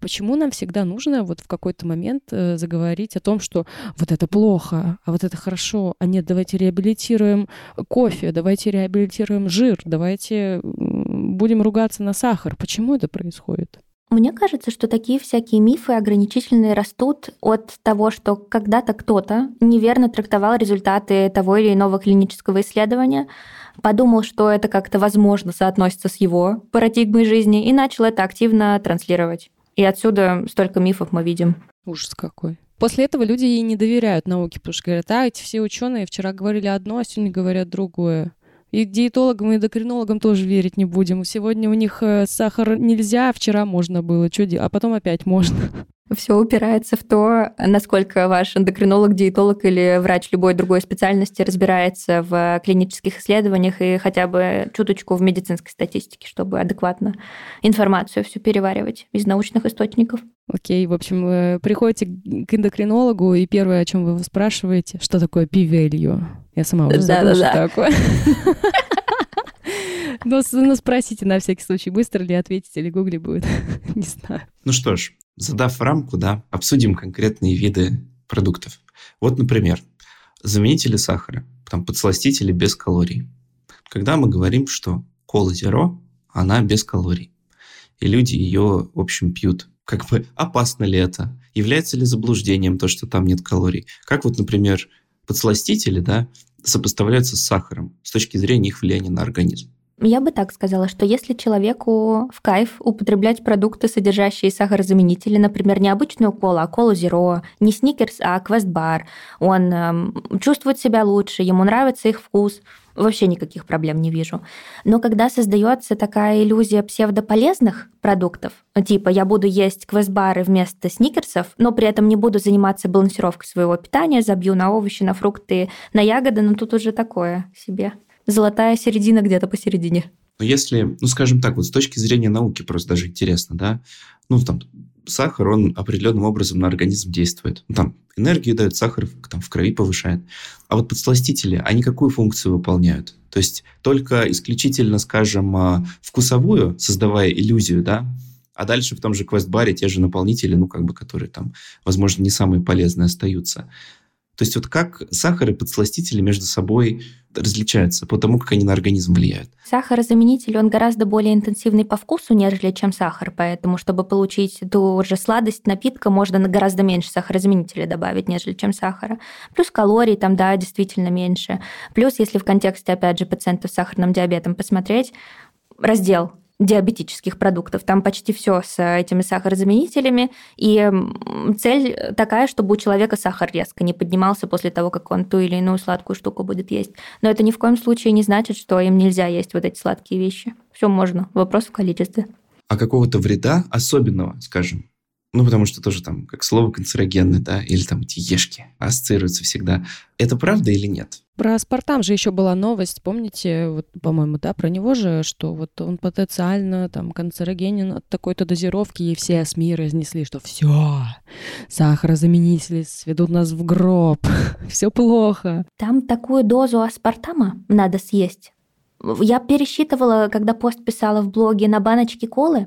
Почему нам всегда нужно вот в какой-то момент э, заговорить о том, что вот это плохо, а вот это хорошо, а нет, давайте реабилитируем кофе, давайте реабилитируем жир, давайте будем ругаться на сахар. Почему это происходит? Мне кажется, что такие всякие мифы ограничительные растут от того, что когда-то кто-то неверно трактовал результаты того или иного клинического исследования, подумал, что это как-то возможно соотносится с его парадигмой жизни и начал это активно транслировать. И отсюда столько мифов мы видим. Ужас какой. После этого люди ей не доверяют науке, потому что говорят, а, эти все ученые вчера говорили одно, а сегодня говорят другое. И диетологам и эндокринологам тоже верить не будем. Сегодня у них э, сахар нельзя, а вчера можно было, что делать, а потом опять можно. Все упирается в то, насколько ваш эндокринолог, диетолог или врач любой другой специальности разбирается в клинических исследованиях и хотя бы чуточку в медицинской статистике, чтобы адекватно информацию всю переваривать из научных источников. Окей, в общем, вы приходите к эндокринологу, и первое, о чем вы его спрашиваете, что такое пивелью? Я сама уже забыла, да, что такое. *laughs* Но, но спросите на всякий случай, быстро ли ответить или гугли будет. *laughs* Не знаю. Ну что ж, задав рамку, да, обсудим конкретные виды продуктов. Вот, например, заменители сахара, там подсластители без калорий. Когда мы говорим, что кола зеро, она без калорий, и люди ее, в общем, пьют. Как бы опасно ли это? Является ли заблуждением то, что там нет калорий? Как вот, например, подсластители, да, сопоставляются с сахаром с точки зрения их влияния на организм? Я бы так сказала, что если человеку в кайф употреблять продукты, содержащие сахарозаменители, например, не обычную колу, а колу зеро, не сникерс, а квестбар, он эм, чувствует себя лучше, ему нравится их вкус, вообще никаких проблем не вижу. Но когда создается такая иллюзия псевдополезных продуктов, типа я буду есть квестбары вместо сникерсов, но при этом не буду заниматься балансировкой своего питания, забью на овощи, на фрукты, на ягоды, но ну, тут уже такое себе золотая середина где-то посередине. Но если, ну, скажем так, вот с точки зрения науки просто даже интересно, да, ну, там, сахар, он определенным образом на организм действует. Ну, там, энергию дает, сахар там, в крови повышает. А вот подсластители, они какую функцию выполняют? То есть только исключительно, скажем, а, вкусовую, создавая иллюзию, да, а дальше в том же квест-баре те же наполнители, ну, как бы, которые там, возможно, не самые полезные остаются. То есть вот как сахар и подсластители между собой различаются по тому, как они на организм влияют. Сахарозаменитель, он гораздо более интенсивный по вкусу, нежели чем сахар, поэтому, чтобы получить ту же сладость напитка, можно гораздо меньше сахарозаменителя добавить, нежели чем сахара. Плюс калорий там, да, действительно меньше. Плюс, если в контексте, опять же, пациентов с сахарным диабетом посмотреть, раздел диабетических продуктов. Там почти все с этими сахарозаменителями. И цель такая, чтобы у человека сахар резко не поднимался после того, как он ту или иную сладкую штуку будет есть. Но это ни в коем случае не значит, что им нельзя есть вот эти сладкие вещи. Все можно. Вопрос в количестве. А какого-то вреда особенного, скажем, ну, потому что тоже там, как слово канцерогенный, да, или там эти ешки ассоциируются всегда. Это правда или нет? Про аспартам же еще была новость, помните, вот, по-моему, да, про него же, что вот он потенциально там канцерогенен от такой-то дозировки, и все СМИ разнесли, что все, сахарозаменители сведут нас в гроб, *laughs* все плохо. Там такую дозу аспартама надо съесть. Я пересчитывала, когда пост писала в блоге на баночке колы,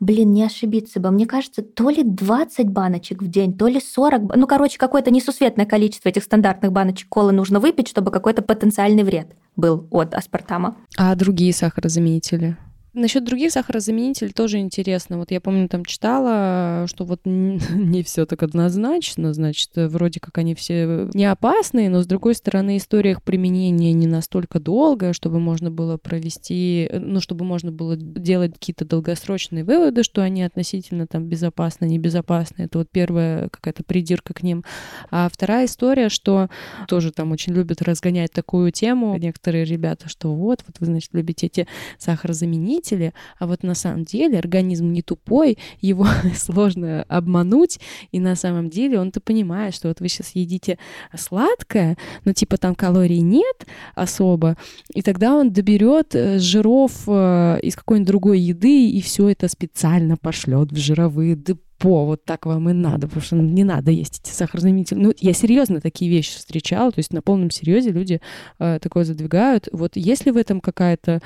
блин, не ошибиться бы. Мне кажется, то ли 20 баночек в день, то ли 40. Ну, короче, какое-то несусветное количество этих стандартных баночек колы нужно выпить, чтобы какой-то потенциальный вред был от аспартама. А другие сахарозаменители? Насчет других сахарозаменителей тоже интересно. Вот я помню, там читала, что вот *laughs* не все так однозначно, значит, вроде как они все не опасные, но с другой стороны, история их применения не настолько долгая, чтобы можно было провести, ну, чтобы можно было делать какие-то долгосрочные выводы, что они относительно там безопасны, небезопасны. Это вот первая какая-то придирка к ним. А вторая история, что тоже там очень любят разгонять такую тему некоторые ребята, что вот, вот вы, значит, любите эти сахарозаменители, заметили, а вот на самом деле организм не тупой, *laughs* его *laughs* сложно обмануть, и на самом деле он-то понимает, что вот вы сейчас едите сладкое, но типа там калорий нет особо, и тогда он доберет э, жиров э, из какой-нибудь другой еды и все это специально пошлет в жировые депо, вот так вам и надо, потому что не надо есть эти сахарозаменители. Ну, я серьезно такие вещи встречала, то есть на полном серьезе люди э, такое задвигают. Вот есть ли в этом какая-то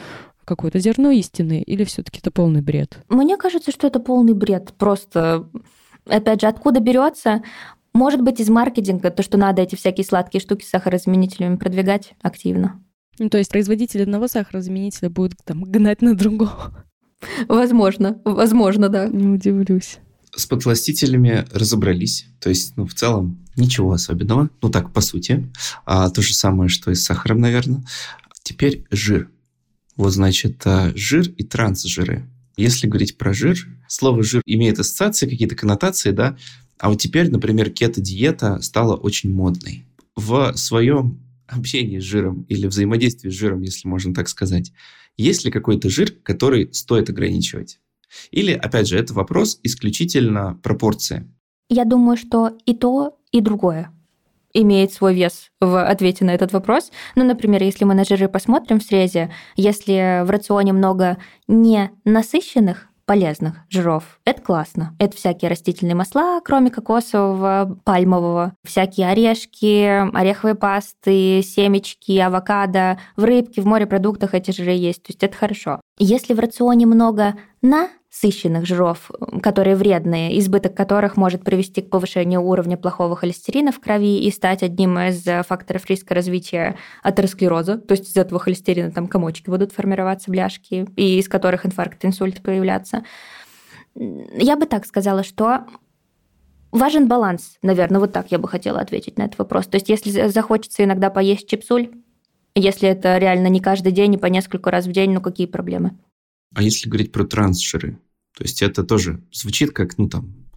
какое-то зерно истины, или все-таки это полный бред? Мне кажется, что это полный бред. Просто, опять же, откуда берется? Может быть, из маркетинга, то, что надо эти всякие сладкие штуки с сахарозаменителями продвигать активно. Ну, то есть производитель одного сахарозаменителя будет там гнать на другого. Возможно, возможно, да. Не удивлюсь. С подсластителями разобрались. То есть, ну, в целом, ничего особенного. Ну, так, по сути. А, то же самое, что и с сахаром, наверное. Теперь жир. Вот, значит, а, жир и трансжиры. Если говорить про жир, слово жир имеет ассоциации, какие-то коннотации, да, а вот теперь, например, кето-диета стала очень модной. В своем общении с жиром или взаимодействии с жиром, если можно так сказать, есть ли какой-то жир, который стоит ограничивать? Или, опять же, это вопрос исключительно пропорции? Я думаю, что и то, и другое имеет свой вес в ответе на этот вопрос. Ну, например, если мы на жиры посмотрим в срезе, если в рационе много не насыщенных полезных жиров. Это классно. Это всякие растительные масла, кроме кокосового, пальмового, всякие орешки, ореховые пасты, семечки, авокадо. В рыбке, в морепродуктах эти жиры есть. То есть это хорошо. Если в рационе много на сыщенных жиров, которые вредные, избыток которых может привести к повышению уровня плохого холестерина в крови и стать одним из факторов риска развития атеросклероза. То есть из этого холестерина там комочки будут формироваться, бляшки, и из которых инфаркт, инсульт появляться. Я бы так сказала, что важен баланс, наверное, вот так я бы хотела ответить на этот вопрос. То есть если захочется иногда поесть чипсуль, если это реально не каждый день и по несколько раз в день, ну какие проблемы? А если говорить про трансжиры, то есть это тоже звучит как, ну там,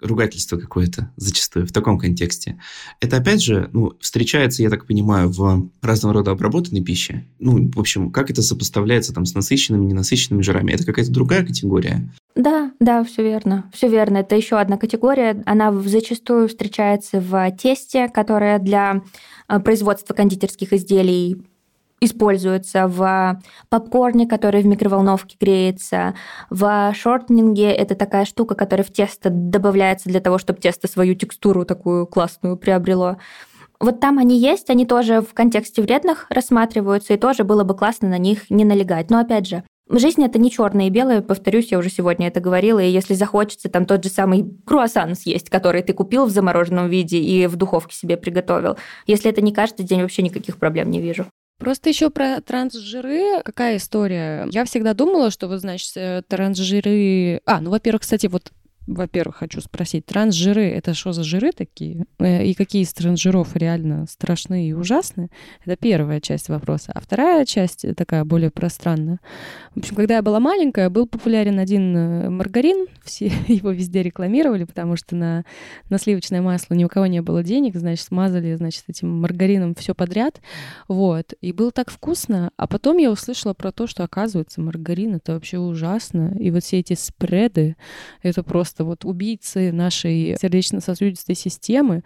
ругательство какое-то зачастую в таком контексте. Это, опять же, ну, встречается, я так понимаю, в разного рода обработанной пище. Ну, в общем, как это сопоставляется там с насыщенными, ненасыщенными жирами? Это какая-то другая категория? Да, да, все верно. Все верно. Это еще одна категория. Она зачастую встречается в тесте, которое для э, производства кондитерских изделий используется в попкорне, который в микроволновке греется, в шортнинге. Это такая штука, которая в тесто добавляется для того, чтобы тесто свою текстуру такую классную приобрело. Вот там они есть, они тоже в контексте вредных рассматриваются, и тоже было бы классно на них не налегать. Но опять же, Жизнь это не черное и белое, повторюсь, я уже сегодня это говорила, и если захочется там тот же самый круассан съесть, который ты купил в замороженном виде и в духовке себе приготовил, если это не каждый день, вообще никаких проблем не вижу. Просто еще про трансжиры. Какая история? Я всегда думала, что вот, значит, э, трансжиры... А, ну, во-первых, кстати, вот во-первых, хочу спросить, трансжиры — это что за жиры такие? Э, и какие из трансжиров реально страшны и ужасны? Это первая часть вопроса. А вторая часть такая более пространная. В общем, когда я была маленькая, был популярен один э, маргарин. Все *laughs* его везде рекламировали, потому что на, на сливочное масло ни у кого не было денег, значит, смазали, значит, этим маргарином все подряд. Вот. И было так вкусно. А потом я услышала про то, что, оказывается, маргарин — это вообще ужасно. И вот все эти спреды — это просто просто вот убийцы нашей сердечно-сосудистой системы.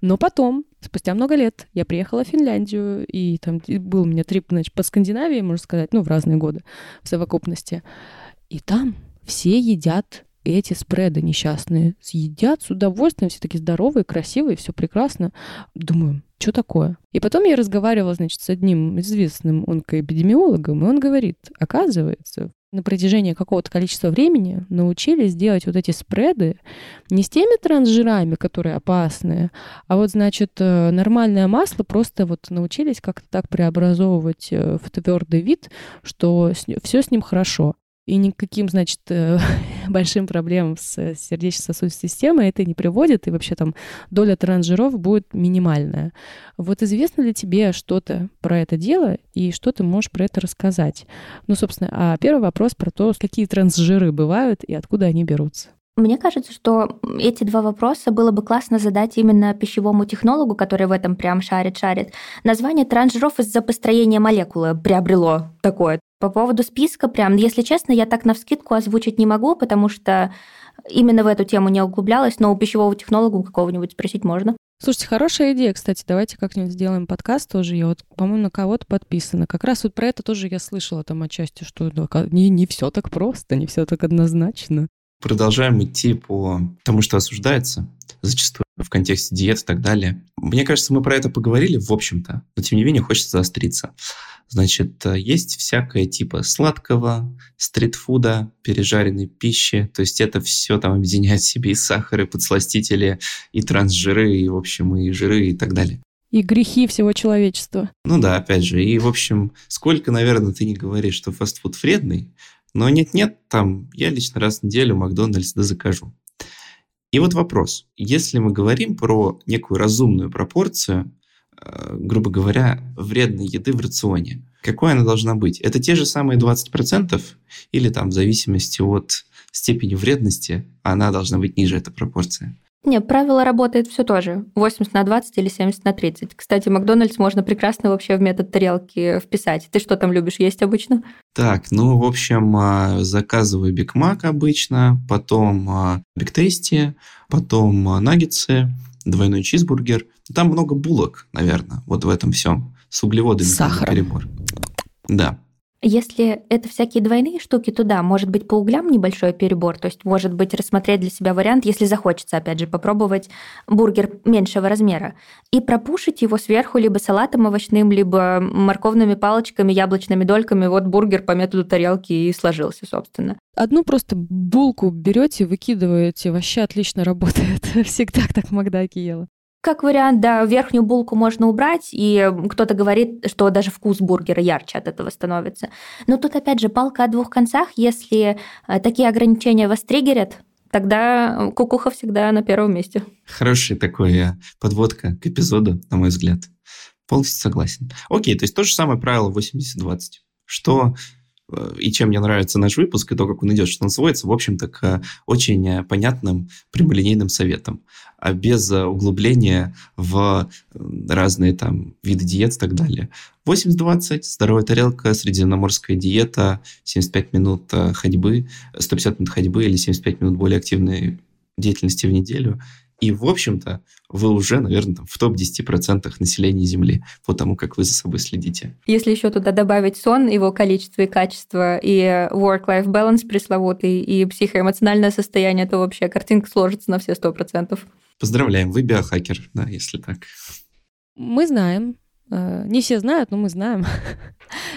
Но потом, спустя много лет, я приехала в Финляндию, и там был у меня трип, значит, по Скандинавии, можно сказать, ну, в разные годы в совокупности. И там все едят эти спреды несчастные. Съедят с удовольствием, все такие здоровые, красивые, все прекрасно. Думаю, что такое? И потом я разговаривала, значит, с одним известным онкоэпидемиологом, и он говорит, оказывается, на протяжении какого-то количества времени научились делать вот эти спреды не с теми трансжирами, которые опасные, а вот, значит, э, нормальное масло просто вот научились как-то так преобразовывать э, в твердый вид, что все с ним хорошо. И никаким, значит, э, *laughs* *laughs* большим проблемам с сердечно-сосудистой системой это не приводит, и вообще там доля транжиров будет минимальная. Вот известно ли тебе что-то про это дело, и что ты можешь про это рассказать? Ну, собственно, а первый вопрос про то, какие трансжиры бывают и откуда они берутся. Мне кажется, что эти два вопроса было бы классно задать именно пищевому технологу, который в этом прям шарит-шарит. Название трансжиров из-за построения молекулы приобрело такое. По поводу списка, прям, если честно, я так на вскидку озвучить не могу, потому что именно в эту тему не углублялась, но у пищевого технолога какого-нибудь спросить можно. Слушайте, хорошая идея, кстати. Давайте как-нибудь сделаем подкаст тоже. Я вот, по-моему, на кого-то подписана. Как раз вот про это тоже я слышала там отчасти, что не, не все так просто, не все так однозначно продолжаем идти по тому, что осуждается, зачастую в контексте диет и так далее. Мне кажется, мы про это поговорили, в общем-то, но тем не менее хочется заостриться. Значит, есть всякое типа сладкого, стритфуда, пережаренной пищи. То есть это все там объединяет в себе и сахар, и подсластители, и трансжиры, и, в общем, и жиры, и так далее. И грехи всего человечества. Ну да, опять же. И, в общем, сколько, наверное, ты не говоришь, что фастфуд вредный, но нет-нет, там я лично раз в неделю Макдональдс да закажу. И вот вопрос. Если мы говорим про некую разумную пропорцию, э, грубо говоря, вредной еды в рационе, какой она должна быть? Это те же самые 20% или там в зависимости от степени вредности она должна быть ниже, эта пропорция? Не, правило работает все тоже. 80 на 20 или 70 на 30. Кстати, Макдональдс можно прекрасно вообще в метод тарелки вписать. Ты что там любишь есть обычно? Так, ну, в общем, а, заказываю Big Mac обычно, потом а, Big Tasty, потом наггетсы, двойной чизбургер. Там много булок, наверное, вот в этом всем. С углеводами. С перебор. Да. Если это всякие двойные штуки, то да, может быть, по углям небольшой перебор, то есть, может быть, рассмотреть для себя вариант, если захочется, опять же, попробовать бургер меньшего размера, и пропушить его сверху либо салатом овощным, либо морковными палочками, яблочными дольками, вот бургер по методу тарелки и сложился, собственно. Одну просто булку берете, выкидываете, вообще отлично работает. *laughs* Всегда так в Макдаке ела. Как вариант, да, верхнюю булку можно убрать, и кто-то говорит, что даже вкус бургера ярче от этого становится. Но тут, опять же, палка о двух концах. Если э, такие ограничения вас триггерят, тогда кукуха всегда на первом месте. Хорошая такая подводка к эпизоду, на мой взгляд. Полностью согласен. Окей, то есть то же самое правило 80-20. Что Э, и чем мне нравится наш выпуск, и то, как он идет, что он сводится, в общем-то, к очень э, понятным прямолинейным советам, а без э, углубления в разные там виды диет и так далее. 80-20, здоровая тарелка, средиземноморская диета, 75 минут ходьбы, 150 минут ходьбы или 75 минут более активной деятельности в неделю – и, в общем-то, вы уже, наверное, там, в топ-10% населения Земли по тому, как вы за собой следите. Если еще туда добавить сон, его количество и качество, и work-life balance пресловутый, и психоэмоциональное состояние, то вообще картинка сложится на все 100%. Поздравляем, вы биохакер, да, если так. Мы знаем, Э, не все знают, но мы знаем,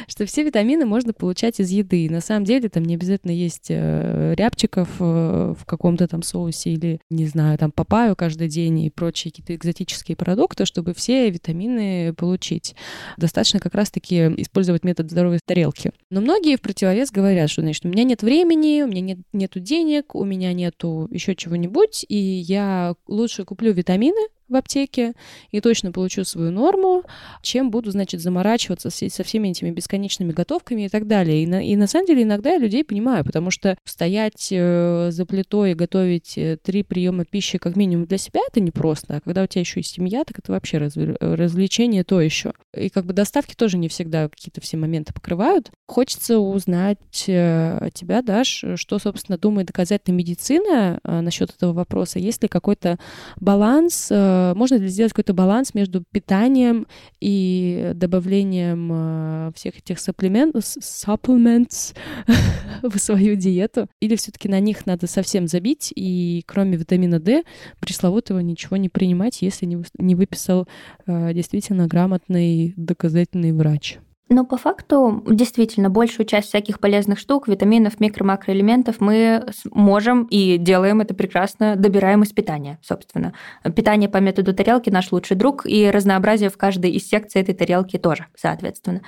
что все витамины можно получать из еды. На самом деле там не обязательно есть э, рябчиков э, в каком-то там соусе или, не знаю, там папаю каждый день и прочие какие-то экзотические продукты, чтобы все витамины получить. Достаточно как раз-таки использовать метод здоровой тарелки. Но многие в противовес говорят, что, значит, у меня нет времени, у меня нет нету денег, у меня нету еще чего-нибудь, и я лучше куплю витамины, в аптеке и точно получу свою норму, чем буду, значит, заморачиваться со всеми этими бесконечными готовками и так далее. И на, и на самом деле иногда я людей понимаю, потому что стоять э, за плитой и готовить э, три приема пищи как минимум для себя это непросто, а когда у тебя еще есть семья, так это вообще раз, развлечение то еще. И как бы доставки тоже не всегда какие-то все моменты покрывают. Хочется узнать э, от тебя, Даш, что, собственно, думает доказательная медицина насчет этого вопроса. Есть ли какой-то баланс можно ли сделать какой-то баланс между питанием и добавлением э, всех этих supplements, *laughs* в свою диету? Или все-таки на них надо совсем забить и кроме витамина D пресловутого ничего не принимать, если не, не выписал э, действительно грамотный доказательный врач? Но по факту, действительно, большую часть всяких полезных штук, витаминов, микро-макроэлементов мы можем и делаем это прекрасно, добираем из питания, собственно. Питание по методу тарелки наш лучший друг, и разнообразие в каждой из секций этой тарелки тоже, соответственно.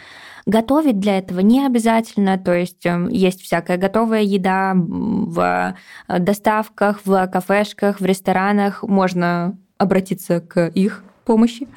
Готовить для этого не обязательно, то есть эм, есть всякая готовая еда в э, доставках, в кафешках, в ресторанах, можно обратиться к их помощи.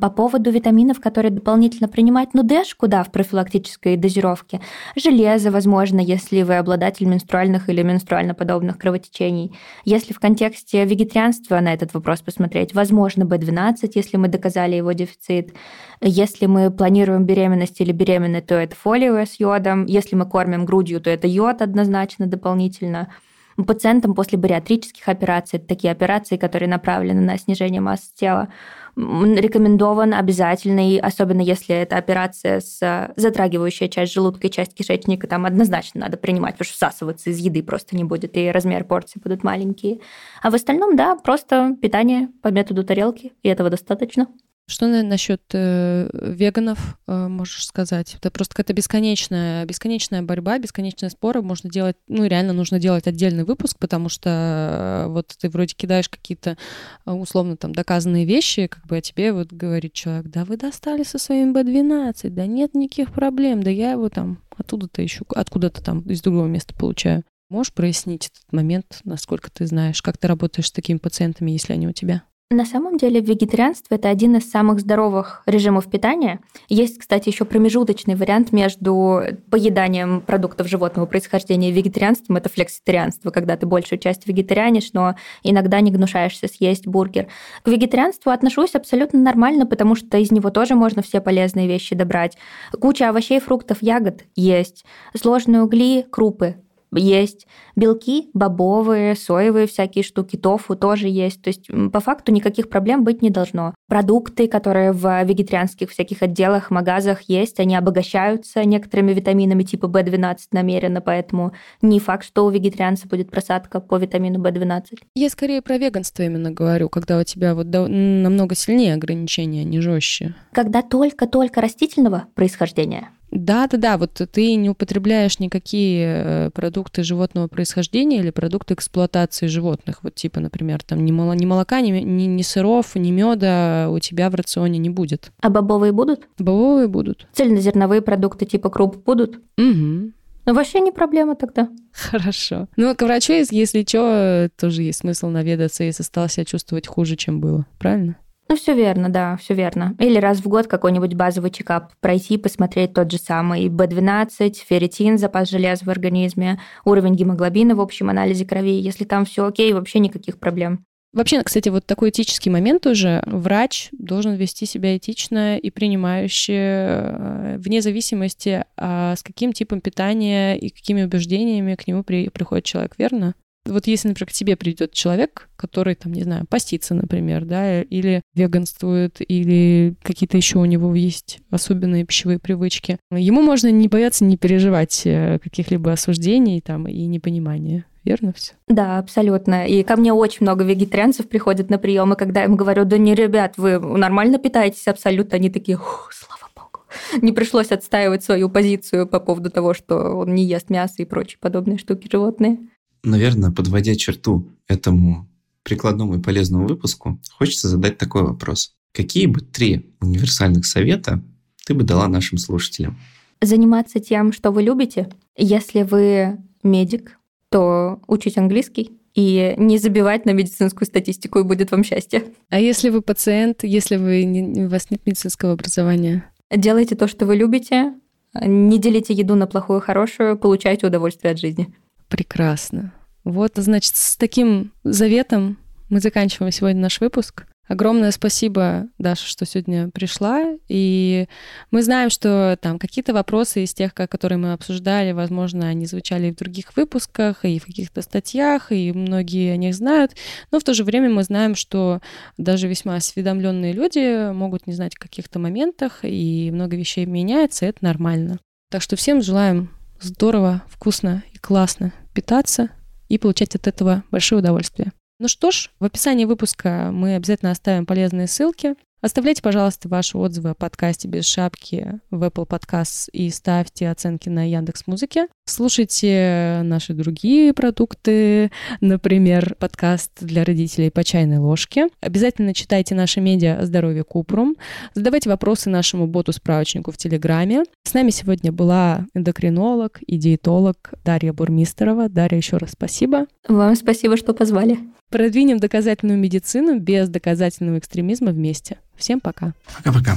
По поводу витаминов, которые дополнительно принимать, ну дэш куда в профилактической дозировке? Железо, возможно, если вы обладатель менструальных или менструально-подобных кровотечений. Если в контексте вегетарианства на этот вопрос посмотреть, возможно, B12, если мы доказали его дефицит. Если мы планируем беременность или беременны, то это фолиевая с йодом. Если мы кормим грудью, то это йод однозначно дополнительно пациентам после бариатрических операций, такие операции, которые направлены на снижение массы тела, рекомендован обязательный, особенно если это операция с затрагивающая часть желудка и часть кишечника, там однозначно надо принимать, потому что всасываться из еды просто не будет, и размер порции будут маленькие. А в остальном, да, просто питание по методу тарелки, и этого достаточно. Что насчет э, веганов э, можешь сказать? Это просто какая-то бесконечная, бесконечная борьба, бесконечные споры. Можно делать, ну реально нужно делать отдельный выпуск, потому что э, вот ты вроде кидаешь какие-то э, условно там доказанные вещи, как бы, а тебе вот говорит человек, да вы достали со своим B12, да нет никаких проблем, да я его там оттуда-то ищу, откуда-то там из другого места получаю. Можешь прояснить этот момент, насколько ты знаешь, как ты работаешь с такими пациентами, если они у тебя? На самом деле вегетарианство – это один из самых здоровых режимов питания. Есть, кстати, еще промежуточный вариант между поеданием продуктов животного происхождения и вегетарианством – это флекситарианство, когда ты большую часть вегетарианишь, но иногда не гнушаешься съесть бургер. К вегетарианству отношусь абсолютно нормально, потому что из него тоже можно все полезные вещи добрать. Куча овощей, фруктов, ягод есть. Сложные угли, крупы есть. Белки бобовые, соевые всякие штуки, тофу тоже есть. То есть по факту никаких проблем быть не должно. Продукты, которые в вегетарианских всяких отделах, магазах есть, они обогащаются некоторыми витаминами типа В12 намеренно, поэтому не факт, что у вегетарианца будет просадка по витамину В12. Я скорее про веганство именно говорю, когда у тебя вот намного сильнее ограничения, не жестче. Когда только-только растительного происхождения. Да, да, да. Вот ты не употребляешь никакие э, продукты животного происхождения или продукты эксплуатации животных. Вот типа, например, там ни, мол, ни молока, ни, ни, ни сыров, ни меда у тебя в рационе не будет. А бобовые будут? Бобовые будут. Цельнозерновые продукты типа круп будут? Угу. Ну, вообще не проблема тогда. Хорошо. Ну, к врачу, если что, тоже есть смысл наведаться, если стал себя чувствовать хуже, чем было. Правильно? Ну, все верно, да, все верно. Или раз в год какой-нибудь базовый чекап пройти, посмотреть тот же самый B12, ферритин, запас железа в организме, уровень гемоглобина в общем анализе крови. Если там все окей, вообще никаких проблем. Вообще, кстати, вот такой этический момент уже. Врач должен вести себя этично и принимающе, э, вне зависимости, а с каким типом питания и какими убеждениями к нему при, приходит человек, верно? Вот если, например, к тебе придет человек, который, там, не знаю, постится, например, да, или веганствует, или какие-то еще у него есть особенные пищевые привычки, ему можно не бояться, не переживать э, каких-либо осуждений там и непонимания. Верно все? Да, абсолютно. И ко мне очень много вегетарианцев приходят на приемы, когда я им говорю, да не, ребят, вы нормально питаетесь абсолютно, они такие, слава богу. Не пришлось отстаивать свою позицию по поводу того, что он не ест мясо и прочие подобные штуки животные. Наверное, подводя черту этому прикладному и полезному выпуску, хочется задать такой вопрос. Какие бы три универсальных совета ты бы дала нашим слушателям? Заниматься тем, что вы любите. Если вы медик, то учить английский и не забивать на медицинскую статистику, и будет вам счастье. А если вы пациент, если вы не, у вас нет медицинского образования? Делайте то, что вы любите, не делите еду на плохую и хорошую, получайте удовольствие от жизни. Прекрасно. Вот, значит, с таким заветом мы заканчиваем сегодня наш выпуск. Огромное спасибо, Даша, что сегодня пришла. И мы знаем, что там какие-то вопросы из тех, которые мы обсуждали, возможно, они звучали и в других выпусках, и в каких-то статьях, и многие о них знают. Но в то же время мы знаем, что даже весьма осведомленные люди могут не знать о каких-то моментах, и много вещей меняется, и это нормально. Так что всем желаем здорово, вкусно классно питаться и получать от этого большое удовольствие. Ну что ж, в описании выпуска мы обязательно оставим полезные ссылки. Оставляйте, пожалуйста, ваши отзывы о подкасте «Без шапки» в Apple Podcasts и ставьте оценки на Яндекс Музыке. Слушайте наши другие продукты, например, подкаст для родителей по чайной ложке. Обязательно читайте наши медиа о здоровье Купрум. Задавайте вопросы нашему боту-справочнику в Телеграме. С нами сегодня была эндокринолог и диетолог Дарья Бурмистерова. Дарья, еще раз спасибо. Вам спасибо, что позвали. Продвинем доказательную медицину без доказательного экстремизма вместе. Всем пока. Пока-пока.